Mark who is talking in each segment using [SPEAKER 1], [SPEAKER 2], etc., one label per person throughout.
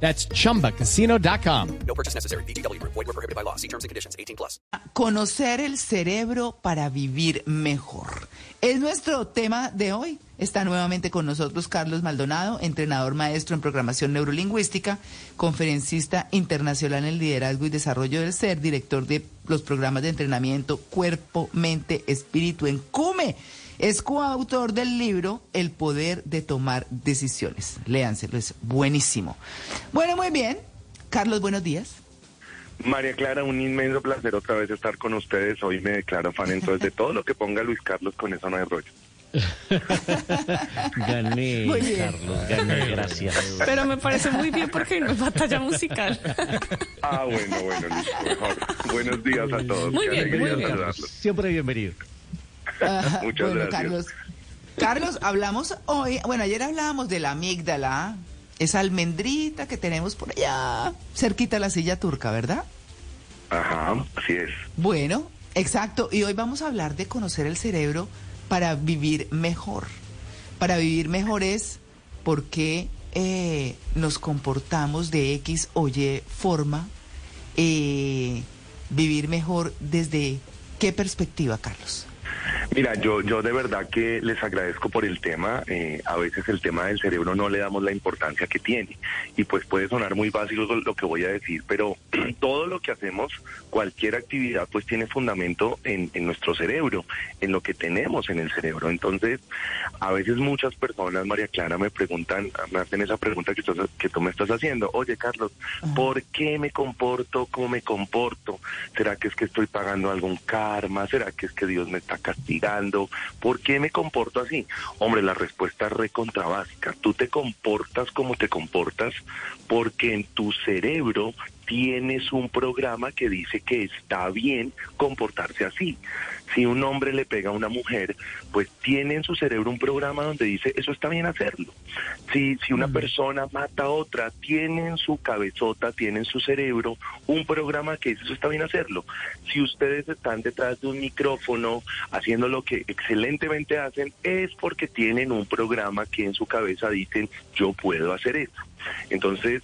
[SPEAKER 1] That's chumbacasino.com.
[SPEAKER 2] No purchase necessary. BGW. Void were prohibited by law. See terms and conditions. 18 plus.
[SPEAKER 3] Conocer el cerebro para vivir mejor. Es nuestro tema de hoy. Está nuevamente con nosotros Carlos Maldonado, entrenador maestro en programación neurolingüística, conferencista internacional en liderazgo y desarrollo del ser, director de los programas de entrenamiento Cuerpo, Mente, Espíritu en CUME. Es coautor del libro El poder de tomar decisiones. Léanselo, es buenísimo. Bueno, muy bien. Carlos, buenos días.
[SPEAKER 4] María Clara, un inmenso placer otra vez estar con ustedes. Hoy me declaro fan entonces de todo lo que ponga Luis Carlos, con eso no hay rollo.
[SPEAKER 5] Gané,
[SPEAKER 3] Muy bien.
[SPEAKER 5] Carlos, gané, gracias.
[SPEAKER 6] Pero me parece muy bien porque no es batalla musical.
[SPEAKER 4] Ah, bueno, bueno, Luis, por favor. Buenos días a todos.
[SPEAKER 6] Muy
[SPEAKER 4] Qué
[SPEAKER 6] bien,
[SPEAKER 4] alegría
[SPEAKER 6] muy bien.
[SPEAKER 4] saludarlos.
[SPEAKER 5] Siempre bienvenido.
[SPEAKER 4] Muchas
[SPEAKER 3] bueno,
[SPEAKER 4] gracias.
[SPEAKER 3] Carlos. Carlos, hablamos hoy, bueno, ayer hablábamos de la amígdala, esa almendrita que tenemos por allá, cerquita de la silla turca, ¿verdad?
[SPEAKER 4] Ajá, así es.
[SPEAKER 3] Bueno, exacto. Y hoy vamos a hablar de conocer el cerebro para vivir mejor. Para vivir mejor es por qué eh, nos comportamos de X o Y forma. eh, vivir mejor desde qué perspectiva, Carlos.
[SPEAKER 4] Mira, yo, yo de verdad que les agradezco por el tema. Eh, a veces el tema del cerebro no le damos la importancia que tiene. Y pues puede sonar muy básico lo, que voy a decir, pero todo lo que hacemos, cualquier actividad, pues tiene fundamento en, en nuestro cerebro, en lo que tenemos en el cerebro. Entonces, a veces muchas personas, María Clara, me preguntan, me hacen esa pregunta que, estás- que tú me estás haciendo. Oye, Carlos, ¿por qué me comporto como me comporto? ¿Será que es que estoy pagando algún karma? ¿Será que es que Dios me está castigando? ¿Por qué me comporto así? Hombre, la respuesta es recontra básica. Tú te comportas como te comportas porque en tu cerebro tienes un programa que dice que está bien comportarse así. Si un hombre le pega a una mujer, pues tiene en su cerebro un programa donde dice eso está bien hacerlo. Si, si una persona mata a otra, tiene en su cabezota, tiene en su cerebro un programa que dice eso está bien hacerlo. Si ustedes están detrás de un micrófono haciendo lo que excelentemente hacen, es porque tienen un programa que en su cabeza dicen yo puedo hacer eso. Entonces,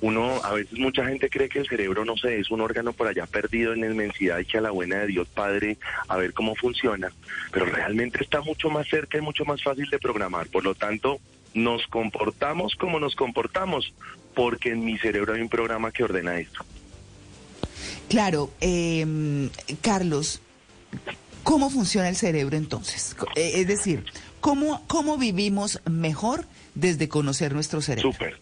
[SPEAKER 4] uno, a veces mucha gente cree que el cerebro, no sé, es un órgano por allá perdido en la inmensidad y que a la buena de Dios Padre a ver cómo funciona, pero realmente está mucho más cerca y mucho más fácil de programar. Por lo tanto, nos comportamos como nos comportamos, porque en mi cerebro hay un programa que ordena esto.
[SPEAKER 3] Claro, eh, Carlos, ¿cómo funciona el cerebro entonces? Eh, es decir, ¿cómo, ¿cómo vivimos mejor desde conocer nuestro cerebro?
[SPEAKER 4] Súper,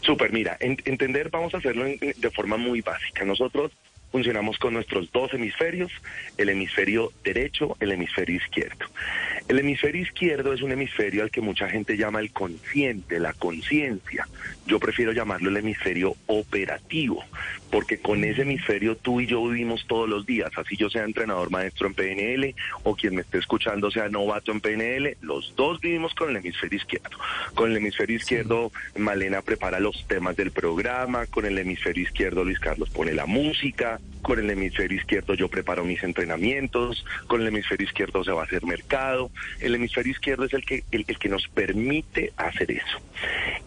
[SPEAKER 4] súper. Mira, en- entender, vamos a hacerlo en- de forma muy básica. Nosotros funcionamos con nuestros dos hemisferios, el hemisferio derecho, el hemisferio izquierdo. El hemisferio izquierdo es un hemisferio al que mucha gente llama el consciente, la conciencia. Yo prefiero llamarlo el hemisferio operativo, porque con ese hemisferio tú y yo vivimos todos los días, así yo sea entrenador maestro en PNL o quien me esté escuchando sea novato en PNL, los dos vivimos con el hemisferio izquierdo. Con el hemisferio izquierdo Malena prepara los temas del programa, con el hemisferio izquierdo Luis Carlos pone la música, con el hemisferio izquierdo yo preparo mis entrenamientos, con el hemisferio izquierdo se va a hacer mercado, el hemisferio izquierdo es el que, el, el que nos permite hacer eso.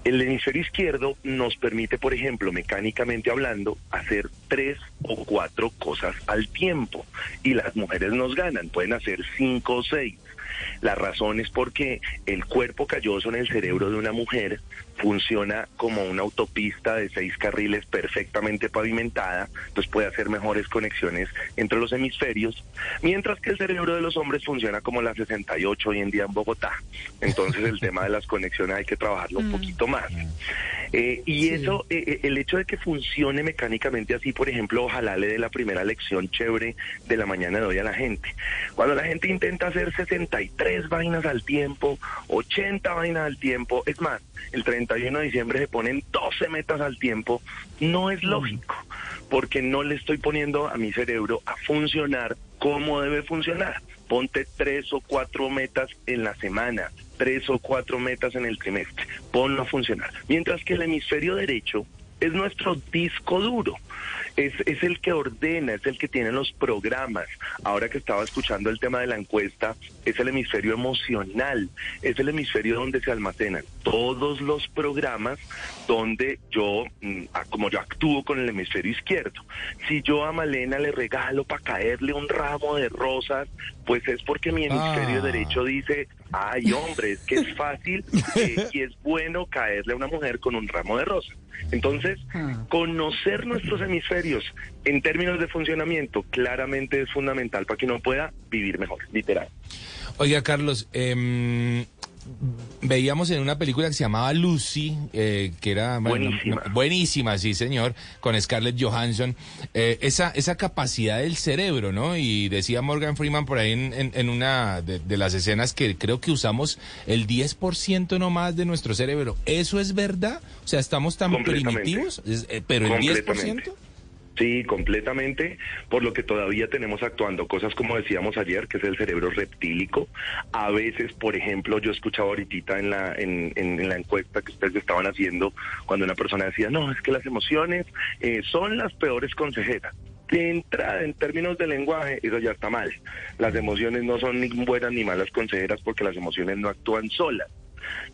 [SPEAKER 4] El hemisferio izquierdo nos permite, por ejemplo, mecánicamente hablando, hacer tres o cuatro cosas al tiempo y las mujeres nos ganan, pueden hacer cinco o seis. La razón es porque el cuerpo calloso en el cerebro de una mujer funciona como una autopista de seis carriles perfectamente pavimentada, entonces puede hacer mejores conexiones entre los hemisferios, mientras que el cerebro de los hombres funciona como la 68 hoy en día en Bogotá. Entonces el tema de las conexiones hay que trabajarlo un poquito más. Eh, y
[SPEAKER 3] Sí.
[SPEAKER 4] eso, eh, eh, el hecho de que funcione mecánicamente así, por ejemplo, ojalá le dé la primera lección chévere de la mañana de hoy a la gente. Cuando la gente intenta hacer 63 vainas al tiempo, 80 vainas al tiempo, es más, el 31 de diciembre se ponen 12 metas al tiempo, no es lógico, porque no le estoy poniendo a mi cerebro a funcionar como debe funcionar. Ponte tres o cuatro metas en la semana, tres o cuatro metas en el trimestre. Ponlo a funcionar. Mientras que el hemisferio derecho es nuestro disco duro. Es, es el que ordena, es el que tiene los programas. Ahora que estaba escuchando el tema de la encuesta, es el hemisferio emocional, es el hemisferio donde se almacenan todos los programas donde yo, mm, como yo actúo con el hemisferio izquierdo. Si yo a Malena le regalo para caerle un ramo de rosas, pues es porque mi hemisferio
[SPEAKER 7] Ah.
[SPEAKER 4] derecho dice, ay hombre, es que es fácil eh, y es bueno caerle a una mujer con un ramo de rosas. Entonces, conocer nuestros hemisferios en términos de funcionamiento claramente es fundamental para que uno pueda vivir mejor, literal.
[SPEAKER 7] Oiga, Carlos, em, veíamos en una película que se llamaba Lucy, eh, que era
[SPEAKER 4] Buenísima.
[SPEAKER 7] no- buenísima, sí, señor, con Scarlett Johansson, eh, esa, esa capacidad del cerebro, ¿no? Y decía Morgan Freeman por ahí en, en- en una de, de las escenas que creo que usamos el 10% no más de nuestro cerebro. ¿Eso es verdad? O sea, ¿estamos tan primitivos? Eh, ¿Pero el
[SPEAKER 4] Completamente.
[SPEAKER 7] 10%?
[SPEAKER 4] Sí, completamente, por lo que todavía tenemos actuando cosas como decíamos ayer, que es el cerebro reptílico. A veces, por ejemplo, yo escuchaba ahorita en la, en, en- en la encuesta que ustedes estaban haciendo, cuando una persona decía, no, es que las emociones eh, son las peores consejeras. De entrada, en términos de lenguaje, eso ya está mal. Las emociones no son ni buenas ni malas consejeras porque las emociones no actúan solas.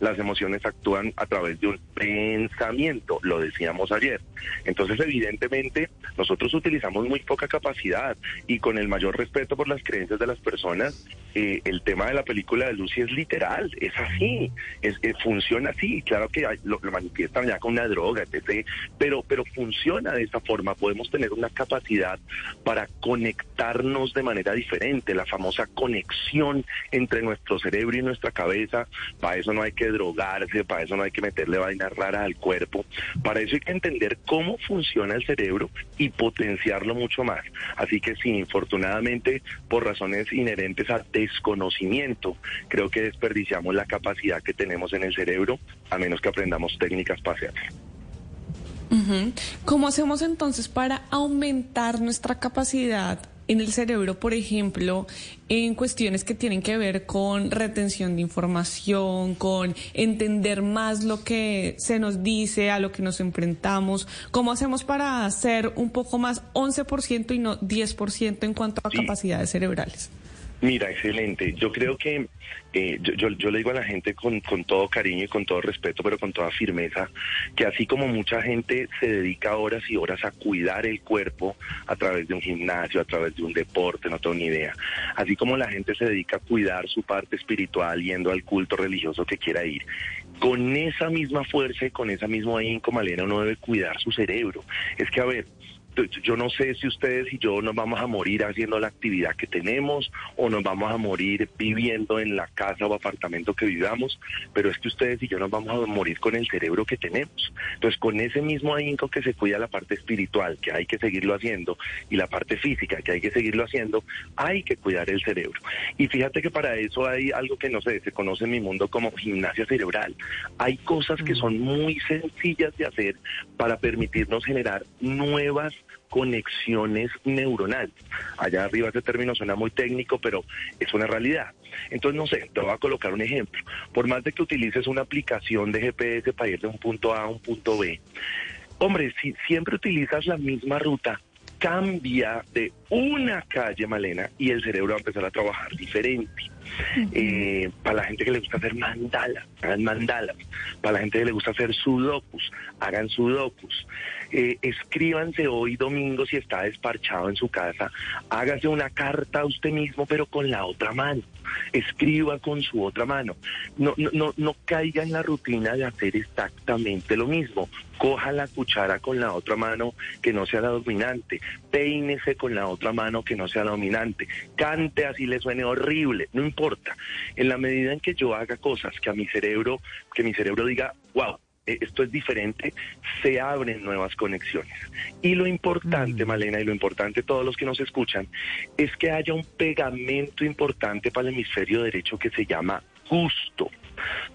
[SPEAKER 4] Las emociones actúan a través de un pensamiento, lo decíamos ayer. Entonces, evidentemente, nosotros utilizamos muy poca capacidad y con el mayor respeto por las creencias de las personas, eh, el tema de la película de Lucy es literal, es así, es, eh, funciona así. Claro que lo manifiestan ya con una droga, etc., pero, pero funciona de esa forma. Podemos tener una capacidad para conectarnos de manera diferente, la famosa conexión entre nuestro cerebro y nuestra cabeza. Para eso no hay que drogarse, para eso no hay que meterle vainas raras al cuerpo. Para eso hay que entender cómo funciona el cerebro y potenciarlo mucho más. Así que sí, infortunadamente, por razones inherentes a desconocimiento, creo que desperdiciamos la capacidad que tenemos en el cerebro, a menos que aprendamos técnicas para.
[SPEAKER 6] ¿Cómo hacemos entonces para aumentar nuestra capacidad en el cerebro, por ejemplo, en cuestiones que tienen que ver con retención de información, con entender más lo que se nos dice, a lo que nos enfrentamos? ¿Cómo hacemos para ser un poco más 11% y no 10% en cuanto a
[SPEAKER 4] Sí.
[SPEAKER 6] capacidades cerebrales?
[SPEAKER 4] Mira, excelente. Yo creo que eh, yo, yo, yo le digo a la gente con, todo cariño y con todo respeto, pero con toda firmeza, que así como mucha gente se dedica horas y horas a cuidar el cuerpo a través de un gimnasio, a través de un deporte, no tengo ni idea, así como la gente se dedica a cuidar su parte espiritual yendo al culto religioso que quiera ir, con esa misma fuerza y con esa misma ahínco, Malena, uno debe cuidar su cerebro. Es que, a ver, yo- yo no sé si ustedes y yo nos vamos a morir haciendo la actividad que tenemos o nos vamos a morir viviendo en la casa o apartamento que vivamos, pero es que ustedes y yo nos vamos a morir con el cerebro que tenemos. Entonces, con ese mismo ahínco que se cuida la parte espiritual, que hay que seguirlo haciendo, y la parte física, que hay que seguirlo haciendo, hay que cuidar el cerebro. Y fíjate que para eso hay algo que no sé, se conoce en mi mundo como gimnasia cerebral. Hay cosas que son muy sencillas de hacer para permitirnos generar nuevas conexiones neuronales. Allá arriba ese término suena muy técnico, pero es una realidad. Entonces, no sé, te voy a colocar un ejemplo. Por más de que utilices una aplicación de GPS para ir de un punto A a un punto B, hombre, si siempre utilizas la misma ruta, cambia de una calle, Malena, y el cerebro va a empezar a trabajar diferente. Eh, para la gente que le gusta hacer mandalas, hagan mandalas. Para la gente que le gusta hacer sudokus, hagan sudokus. Eh, escríbanse hoy domingo si está desparchado en su casa, hágase una carta a usted mismo, pero con la otra mano. Escriba con su otra mano. No, no, no, no caiga en la rutina de hacer exactamente lo mismo. Coja la cuchara con la otra mano que no sea la dominante. Peínese con la otra mano que no sea la dominante. Cante así le suene horrible. No importa. En la medida en que yo haga cosas que a mi cerebro, que mi cerebro diga, wow, eh, esto es diferente, se abren nuevas conexiones. Y lo importante, Malena, y lo importante todos los que nos escuchan, es que haya un pegamento importante para el hemisferio derecho que se llama gusto.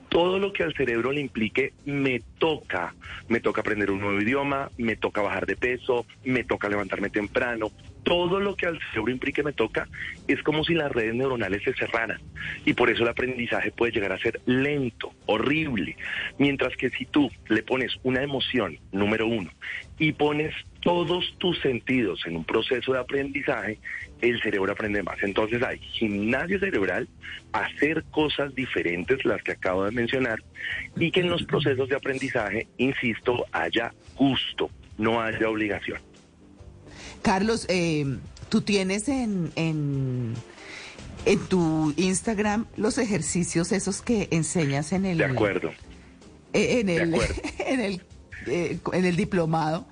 [SPEAKER 4] Todo lo que al cerebro le implique me toca. Me toca aprender un nuevo idioma, me toca bajar de peso, me toca levantarme temprano. Todo lo que al cerebro implique me toca es como si las redes neuronales se cerraran. Y por eso el aprendizaje puede llegar a ser lento, horrible. Mientras que si tú le pones una emoción, número uno, y pones todos tus sentidos en un proceso de aprendizaje, el cerebro aprende más. Entonces hay gimnasio cerebral, hacer cosas diferentes, las que acabo de mencionar, y que en los procesos de aprendizaje, insisto, haya gusto, no haya obligación.
[SPEAKER 3] Carlos, eh, tú tienes en, en, en tu Instagram los ejercicios esos que enseñas en el...
[SPEAKER 4] De acuerdo.
[SPEAKER 3] eh, en,
[SPEAKER 4] de
[SPEAKER 3] el,
[SPEAKER 4] acuerdo.
[SPEAKER 3] en, el, eh, en el diplomado.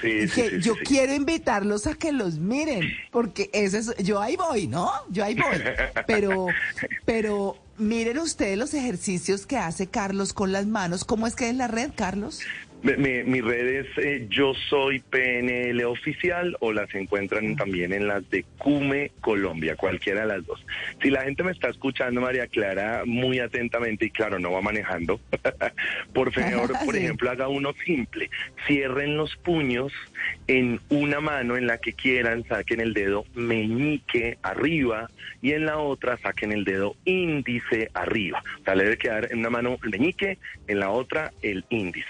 [SPEAKER 4] Sí, sí,
[SPEAKER 3] que
[SPEAKER 4] sí,
[SPEAKER 3] yo quiero invitarlos a que los miren, porque ese es, yo ahí voy, ¿no? Yo ahí voy. Pero, pero miren ustedes los ejercicios que hace Carlos con las manos. ¿Cómo es que es la red, Carlos?
[SPEAKER 4] Mi, mi- red es eh, Yo Soy PNL Oficial o las encuentran también en las de Cume Colombia, cualquiera de las dos. Si la gente me está escuchando, María Clara, muy atentamente y claro, no va manejando, por favor, por ejemplo, haga uno simple. Cierren los puños en una mano en la que quieran, saquen el dedo meñique arriba y en la otra saquen el dedo índice arriba. O sea, le debe quedar en una mano el meñique, en la otra el índice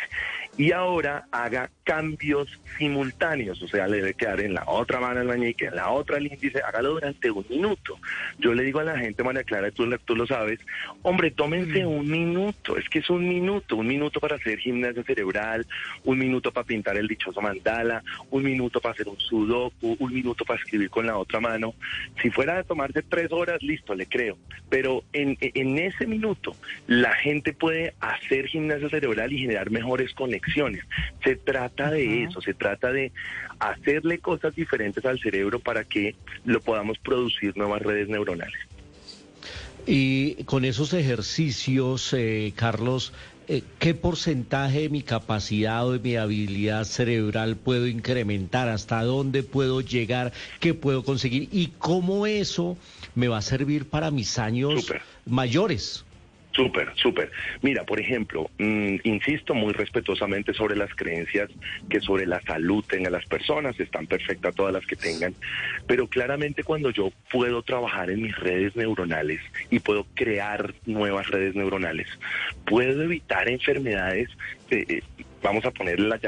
[SPEAKER 4] y ahora haga cambios simultáneos, o sea, le debe quedar en la otra mano el meñique, en la otra el índice, hágalo durante un minuto. Yo le digo a la gente, María Clara, tú, tú lo sabes, hombre, tómense un minuto, es que es un minuto, un minuto para hacer gimnasia cerebral, un minuto para pintar el dichoso mandala, un minuto para hacer un sudoku, un minuto para escribir con la otra mano. Si fuera de tomarse tres horas, listo, le creo, pero en, en ese minuto la gente puede hacer gimnasia cerebral y generar mejores conexiones. Se trata de eso, se trata de hacerle cosas diferentes al cerebro para que lo podamos producir nuevas redes neuronales.
[SPEAKER 5] Y con esos ejercicios, eh, Carlos, eh, ¿qué porcentaje de mi capacidad o de mi habilidad cerebral puedo incrementar? ¿Hasta dónde puedo llegar? ¿Qué puedo conseguir? ¿Y cómo eso me va a servir para mis años mayores?
[SPEAKER 4] Súper, súper. Mira, por ejemplo, mm, insisto muy respetuosamente sobre las creencias que sobre la salud tengan las personas, están perfectas todas las que tengan, pero claramente cuando yo puedo trabajar en mis redes neuronales y puedo crear nuevas redes neuronales, puedo evitar enfermedades, eh, vamos a ponerle la,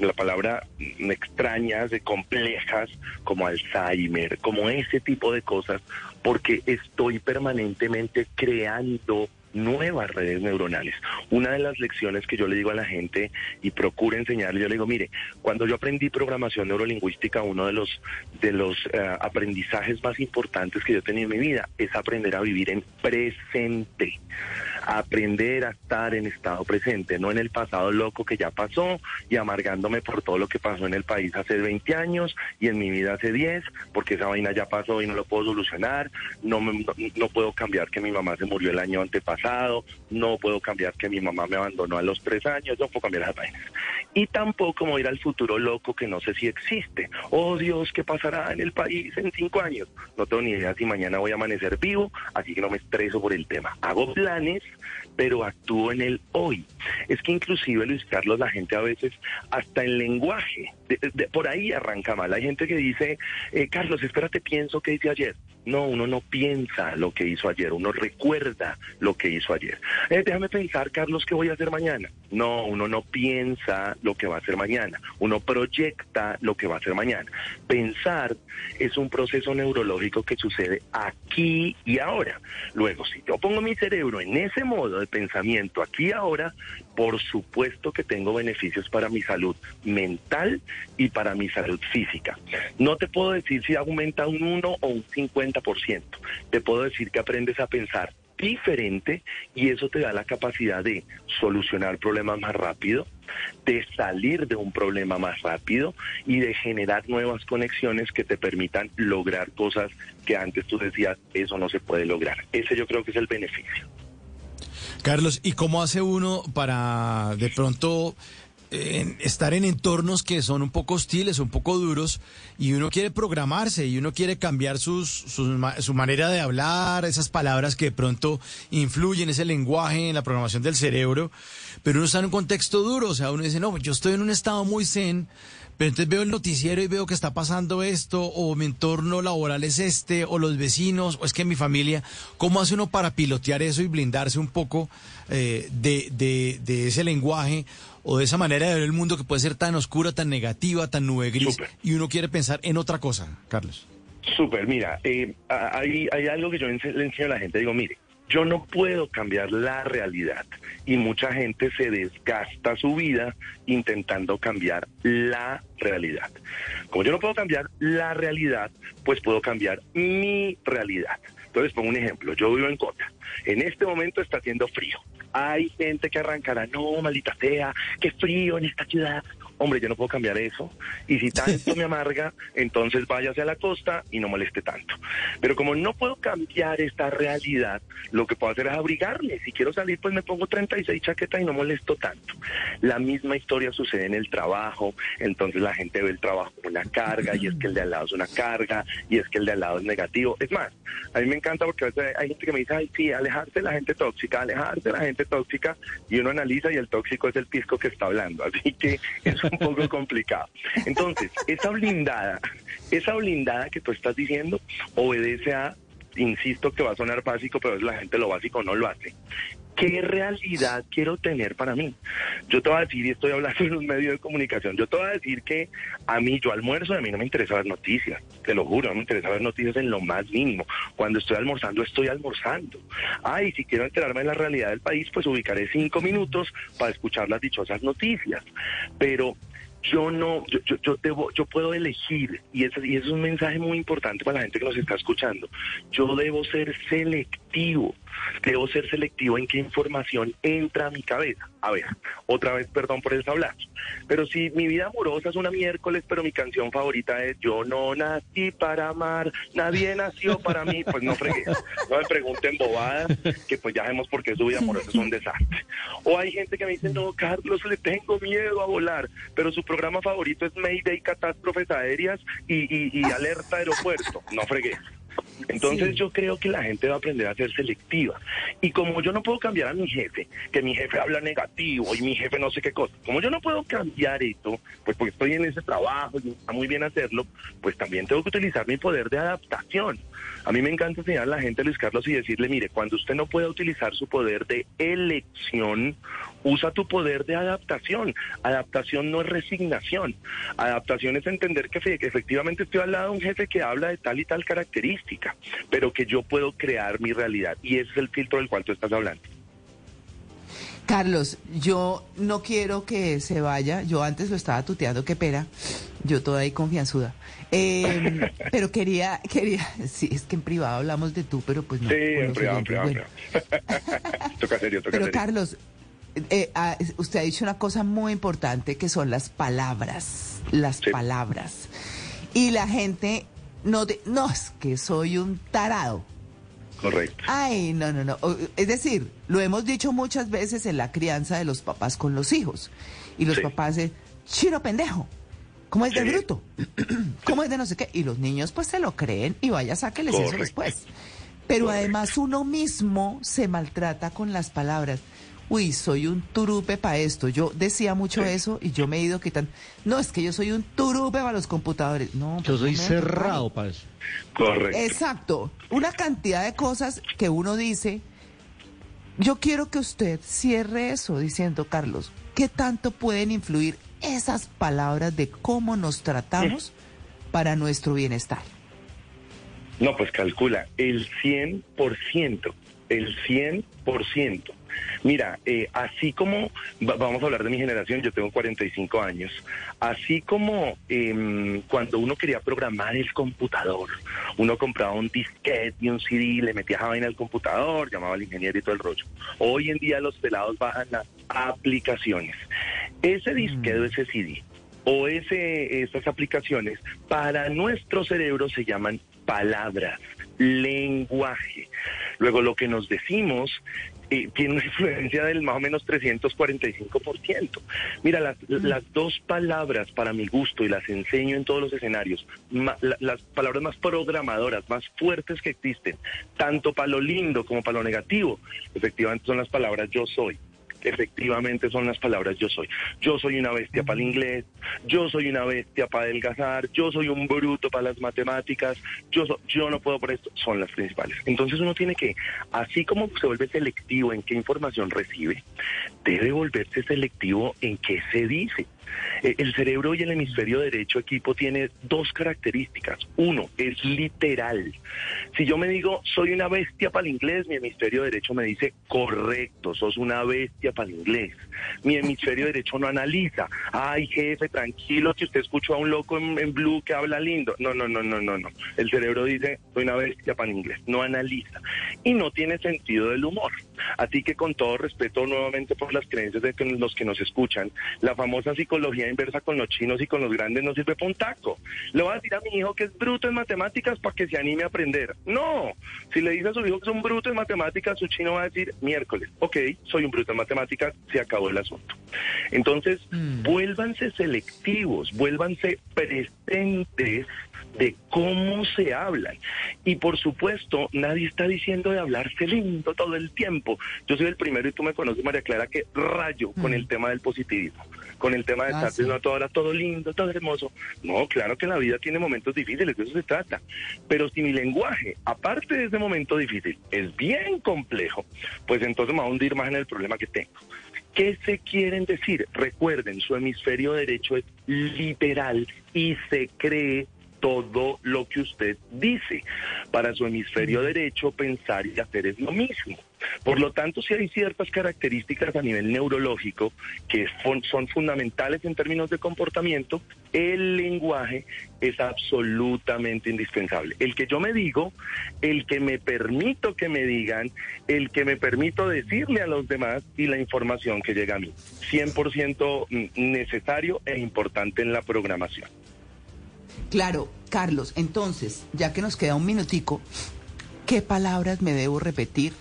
[SPEAKER 4] la palabra extrañas, de complejas, como Alzheimer, como ese tipo de cosas, porque estoy permanentemente creando nuevas redes neuronales. Una de las lecciones que yo le digo a la gente y procuro enseñarle, yo le digo, mire, cuando yo aprendí programación neurolingüística, uno de los de los eh, aprendizajes más importantes que yo tenía en mi vida es aprender a vivir en presente aprender a estar en estado presente, no en el pasado loco que ya pasó y amargándome por todo lo que pasó en el país hace 20 años y en mi vida hace 10, porque esa vaina ya pasó y no lo puedo solucionar, no, me- no, puedo cambiar que mi mamá se murió el año antepasado, no puedo cambiar que mi mamá me abandonó a los tres años, no puedo cambiar esas vainas. Y tampoco voy a ir al futuro loco que no sé si existe. Oh Dios, ¿qué pasará en el país en cinco años? No tengo ni idea si mañana voy a amanecer vivo, así que no me estreso por el tema. Hago planes, pero actúo en el hoy. Es que inclusive, Luis Carlos, la gente a veces, hasta el lenguaje, por ahí arranca mal. Hay gente que dice, eh, Carlos, espérate, pienso que hice ayer. No, uno no piensa lo que hizo ayer, uno recuerda lo que hizo ayer. Eh, déjame pensar, Carlos, qué voy a hacer mañana. No, uno no piensa lo que va a hacer mañana, uno proyecta lo que va a hacer mañana. Pensar es un proceso neurológico que sucede aquí y ahora. Luego, si yo pongo mi cerebro en ese modo de pensamiento aquí y ahora, por supuesto que tengo beneficios para mi salud mental y para mi salud física. No te puedo decir si aumenta un 1 o un 50%. Te puedo decir que aprendes a pensar diferente y eso te da la capacidad de solucionar problemas más rápido, de salir de un problema más rápido y de generar nuevas conexiones que te permitan lograr cosas que antes tú decías, eso no se puede lograr. Ese yo creo que es el beneficio.
[SPEAKER 8] Carlos, ¿y cómo hace uno para de pronto en estar en entornos que son un poco hostiles, un poco duros, y uno quiere programarse y uno quiere cambiar sus, sus su manera de hablar, esas palabras que de pronto influyen, ese lenguaje en la programación del cerebro, pero uno está en un contexto duro, o sea, uno dice, no, yo estoy en un estado muy zen, pero entonces veo el noticiero y veo que está pasando esto, o mi entorno laboral es este, o los vecinos, o es que mi familia, ¿cómo hace uno para pilotear eso y blindarse un poco eh, de, de ese lenguaje o de esa manera de ver el mundo que puede ser tan oscura, tan negativa, tan nube gris, y uno quiere pensar en otra cosa, Carlos?
[SPEAKER 4] Súper, mira, eh, hay, hay algo que yo le enseño a la gente. Digo, mire, yo no puedo cambiar la realidad y mucha gente se desgasta su vida intentando cambiar la realidad. Como yo no puedo cambiar la realidad, pues puedo cambiar mi realidad. Entonces, pongo un ejemplo. Yo vivo en Cota. En este momento está haciendo frío. Hay gente que arrancará, no, maldita sea, qué frío en esta ciudad. Hombre, yo no puedo cambiar eso. Y si tanto me amarga, entonces váyase a la costa y no moleste tanto. Pero como no puedo cambiar esta realidad, lo que puedo hacer es abrigarme. Si quiero salir, pues me pongo 36 chaquetas y no molesto tanto. La misma historia sucede en el trabajo. Entonces la gente ve el trabajo como una carga y es que el de al lado es una carga y es que el de al lado es negativo. Es más, a mí me encanta porque a veces hay gente que me dice, ay, sí, alejarse de la gente tóxica, alejarse de la gente tóxica y uno analiza y el tóxico es el pisco que está hablando. Así que es un poco complicado. Entonces, esa blindada, esa blindada que tú estás diciendo obedece a, insisto que va a sonar básico, pero es la gente lo básico no lo hace. ¿Qué realidad quiero tener para mí? Yo te voy a decir, y estoy hablando en un medio de comunicación, yo te voy a decir que a mí, yo almuerzo, a mí no me interesa ver noticias, te lo juro, no me interesa ver noticias en lo más mínimo. Cuando estoy almorzando, estoy almorzando. Ay, si quiero enterarme de la realidad del país, pues ubicaré cinco minutos para escuchar las dichosas noticias. Pero yo no, yo, yo, yo, debo, yo puedo elegir, y eso, y es un mensaje muy importante para la gente que nos está escuchando. Yo debo ser selectivo, debo ser selectivo en qué información entra a mi cabeza. A ver, otra vez, perdón por el sablazo, pero si mi vida amorosa es una miércoles, pero mi canción favorita es Yo no nací para amar, nadie nació para mí, pues no fregué. No me pregunten bobadas, que pues ya sabemos por qué su vida amorosa es un desastre. O hay gente que me dice, no, Carlos, le tengo miedo a volar, pero su programa favorito es Mayday, catástrofes aéreas y alerta aeropuerto. No fregué. Entonces
[SPEAKER 3] Sí.
[SPEAKER 4] yo creo que la gente va a aprender a ser selectiva. Y como yo no puedo cambiar a mi jefe, que mi jefe habla negativo y mi jefe no sé qué cosa, como yo no puedo cambiar esto, pues porque estoy en ese trabajo y está muy bien hacerlo, pues también tengo que utilizar mi poder de adaptación. A mí me encanta enseñar a la gente, Luis Carlos, y decirle, mire, cuando usted no pueda utilizar su poder de elección, usa tu poder de adaptación. Adaptación no es resignación. Adaptación es entender que, que efectivamente estoy al lado de un jefe que habla de tal y tal característica, pero que yo puedo crear mi realidad. Y ese es el filtro del cual tú estás hablando.
[SPEAKER 3] Carlos, yo no quiero que se vaya. Yo antes lo estaba tuteando, qué pena. Yo toda ahí confianzuda. Eh, pero quería, quería, sí, es que en privado hablamos de tú, pero pues no.
[SPEAKER 4] Sí, en privado, en privado, en
[SPEAKER 3] bueno.
[SPEAKER 4] privado. toca serio, toca
[SPEAKER 3] Pero
[SPEAKER 4] serio.
[SPEAKER 3] Carlos, eh, ah, usted ha dicho una cosa muy importante que son las palabras, las
[SPEAKER 4] Sí.
[SPEAKER 3] palabras. Y la gente no, de- no es que soy un tarado.
[SPEAKER 4] Correcto.
[SPEAKER 3] Ay, no, no, no. Es decir, lo hemos dicho muchas veces en la crianza de los papás con los hijos. Y los
[SPEAKER 4] Sí.
[SPEAKER 3] papás dicen, chino pendejo. ¿Cómo es de
[SPEAKER 4] Sí.
[SPEAKER 3] bruto? ¿Cómo es de no sé qué? Y los niños pues se lo creen y vaya, sáqueles eso después. Pero
[SPEAKER 4] Correcto.
[SPEAKER 3] además uno mismo se maltrata con las palabras. Uy, soy un turupe para esto. Yo decía mucho
[SPEAKER 4] Sí.
[SPEAKER 3] eso y yo me he ido quitando. No, es que yo soy un turupe para los computadores. No,
[SPEAKER 5] Yo soy cerrado para eso.
[SPEAKER 4] Correcto.
[SPEAKER 3] Exacto. Una cantidad de cosas que uno dice. Yo quiero que usted cierre eso diciendo, Carlos, ¿qué tanto pueden influir esas palabras de cómo nos tratamos para nuestro bienestar?
[SPEAKER 4] No, pues calcula, el 100%, el 100%. Mira, eh, así como, va- vamos a hablar de mi generación, yo tengo 45 años, así como em, cuando uno quería programar el computador, uno compraba un disquete y un CD, le metía esa vaina al computador, llamaba al ingeniero y todo el rollo. Hoy en día los pelados bajan las aplicaciones. Ese disquete o ese CD o ese, esas aplicaciones para nuestro cerebro se llaman palabras, lenguaje. Luego lo que nos decimos eh, tiene una influencia del más o menos 345%. Mira, las, las dos palabras para mi gusto, y las enseño en todos los escenarios, ma- la- las palabras más programadoras, más fuertes que existen, tanto para lo lindo como para lo negativo, efectivamente son las palabras yo soy. Efectivamente son las palabras yo soy. Yo soy una bestia para el inglés, yo soy una bestia para adelgazar, yo soy un bruto para las matemáticas, yo, so- yo no puedo por esto, son las principales. Entonces uno tiene que, así como se vuelve selectivo en qué información recibe, debe volverse selectivo en qué se dice. Eh, El cerebro y el hemisferio derecho equipo tiene dos características. Uno, es literal. Si yo me digo, soy una bestia para el inglés, mi hemisferio derecho me dice, correcto, sos una bestia para el inglés. Mi hemisferio derecho no analiza, ay jefe, tranquilo, que usted escuchó a un loco en, en blue que habla lindo. No, no, no, no, no, no. El cerebro dice, soy una bestia para el inglés, no analiza. Y no tiene sentido del humor. Así que con todo respeto nuevamente por las creencias de los que nos escuchan, la famosa psicología inversa con los chinos y con los grandes no sirve para un taco. Le voy a decir a mi hijo que es bruto en matemáticas para que se anime a aprender. No, si le dice a su hijo que es un bruto en matemáticas, su chino va a decir miércoles, ok, soy un bruto en matemáticas, se acabó el asunto. Entonces, vuélvanse selectivos, vuélvanse presentes de cómo se hablan. Y por supuesto, nadie está diciendo de hablarse lindo todo el tiempo. Yo soy el primero y tú me conoces, María Clara, que rayo con el tema del positivismo, con el tema de
[SPEAKER 3] Ah,
[SPEAKER 4] estar
[SPEAKER 3] sí.
[SPEAKER 4] diciendo todo ahora todo lindo, todo hermoso. No, claro que la vida tiene momentos difíciles, de eso se trata. Pero si mi lenguaje, aparte de ese momento difícil, es bien complejo, pues entonces me va a hundir más en el problema que tengo. ¿Qué se quieren decir? Recuerden, su hemisferio derecho es literal y se cree todo lo que usted dice. Para su hemisferio derecho, pensar y hacer es lo mismo. Por lo tanto, si hay ciertas características a nivel neurológico que son fundamentales en términos de comportamiento, el lenguaje es absolutamente indispensable. El que yo me digo, el que me permito que me digan, el que me permito decirle a los demás y la información que llega a mí. 100% necesario e importante en la programación.
[SPEAKER 3] Claro, Carlos, entonces, ya que nos queda un minutico, ¿qué palabras me debo repetir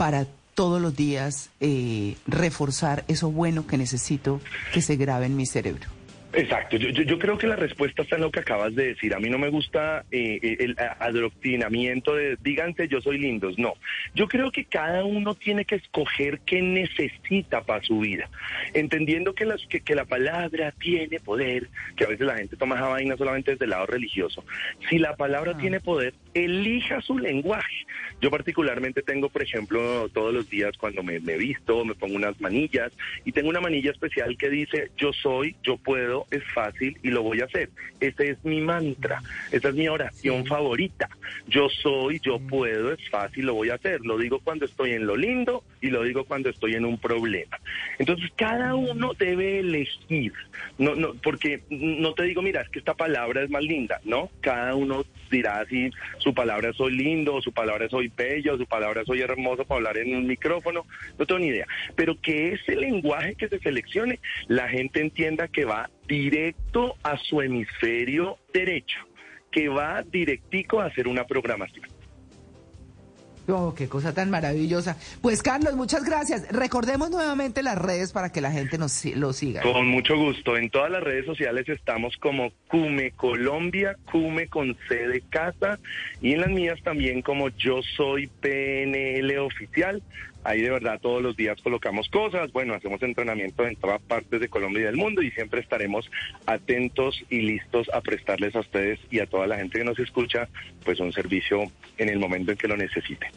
[SPEAKER 3] para todos los días eh, reforzar eso bueno que necesito que se grabe en mi cerebro?
[SPEAKER 4] Exacto, yo, yo, yo creo que la respuesta está en lo que acabas de decir. A mí no me gusta eh, eh, el adoctrinamiento de díganse yo soy lindos, no. Yo creo que cada uno tiene que escoger qué necesita para su vida, entendiendo que, las, que, que la palabra tiene poder, que a veces la gente toma esa vaina solamente desde el lado religioso. Si la palabra tiene poder, elija su lenguaje. Yo particularmente tengo, por ejemplo, todos los días cuando me, me visto, me pongo unas manillas y tengo una manilla especial que dice yo soy, yo puedo, es fácil y lo voy a hacer. Ese es mi mantra, esa es mi oración favorita. Yo soy, yo puedo, es fácil, lo voy a hacer. Lo digo cuando estoy en lo lindo y lo digo cuando estoy en un problema. Entonces cada uno debe elegir, no, no, porque no te digo, mira, es que esta palabra es más linda, ¿no? Cada uno dirá si su palabra soy lindo, su palabra soy bello, su palabra soy hermoso para hablar en un micrófono, no tengo ni idea. Pero que ese lenguaje que se seleccione, la gente entienda que va directo a su hemisferio derecho, que va directico a hacer una programación.
[SPEAKER 3] Oh, qué cosa tan maravillosa. Pues Carlos, muchas gracias. Recordemos nuevamente las redes para que la gente nos lo siga.
[SPEAKER 4] Con mucho gusto. En todas las redes sociales estamos como Cume Colombia, Cume con C de casa, y en las mías también como Yo Soy PNL Oficial. Ahí de verdad todos los días colocamos cosas, bueno, hacemos entrenamiento en todas partes de Colombia y del mundo y siempre estaremos atentos y listos a prestarles a ustedes y a toda la gente que nos escucha, pues un servicio en el momento en que lo necesiten.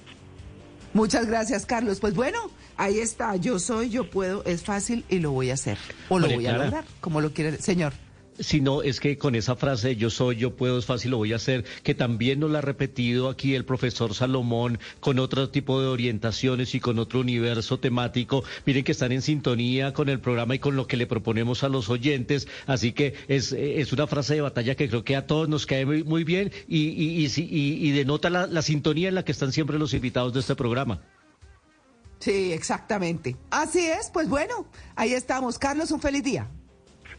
[SPEAKER 3] Muchas gracias, Carlos. Pues bueno, ahí está. Yo soy, yo puedo, es fácil y lo voy a hacer. O lo
[SPEAKER 5] María
[SPEAKER 3] voy a
[SPEAKER 5] Clara.
[SPEAKER 3] lograr, como lo quiere. Señor.
[SPEAKER 5] Si no, es que con esa frase yo soy, yo puedo, es fácil, lo voy a hacer, que también nos la ha repetido aquí el profesor Salomón con otro tipo de orientaciones y con otro universo temático. Miren que están en sintonía con el programa y con lo que le proponemos a los oyentes. Así que es, es una frase de batalla que creo que a todos nos cae muy, bien y, y, y- y denota la, la sintonía en la que están siempre los invitados de este programa.
[SPEAKER 3] Sí, exactamente. Así es, pues bueno, ahí estamos. Carlos, un feliz día.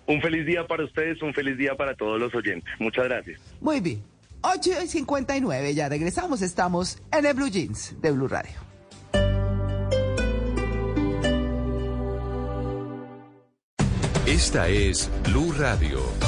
[SPEAKER 4] Un feliz día para ustedes, un feliz día para todos los oyentes. Muchas gracias.
[SPEAKER 3] Muy bien. 8 y 59, ya regresamos, estamos en el Blue Jeans de Blue Radio.
[SPEAKER 9] Esta es Blue Radio.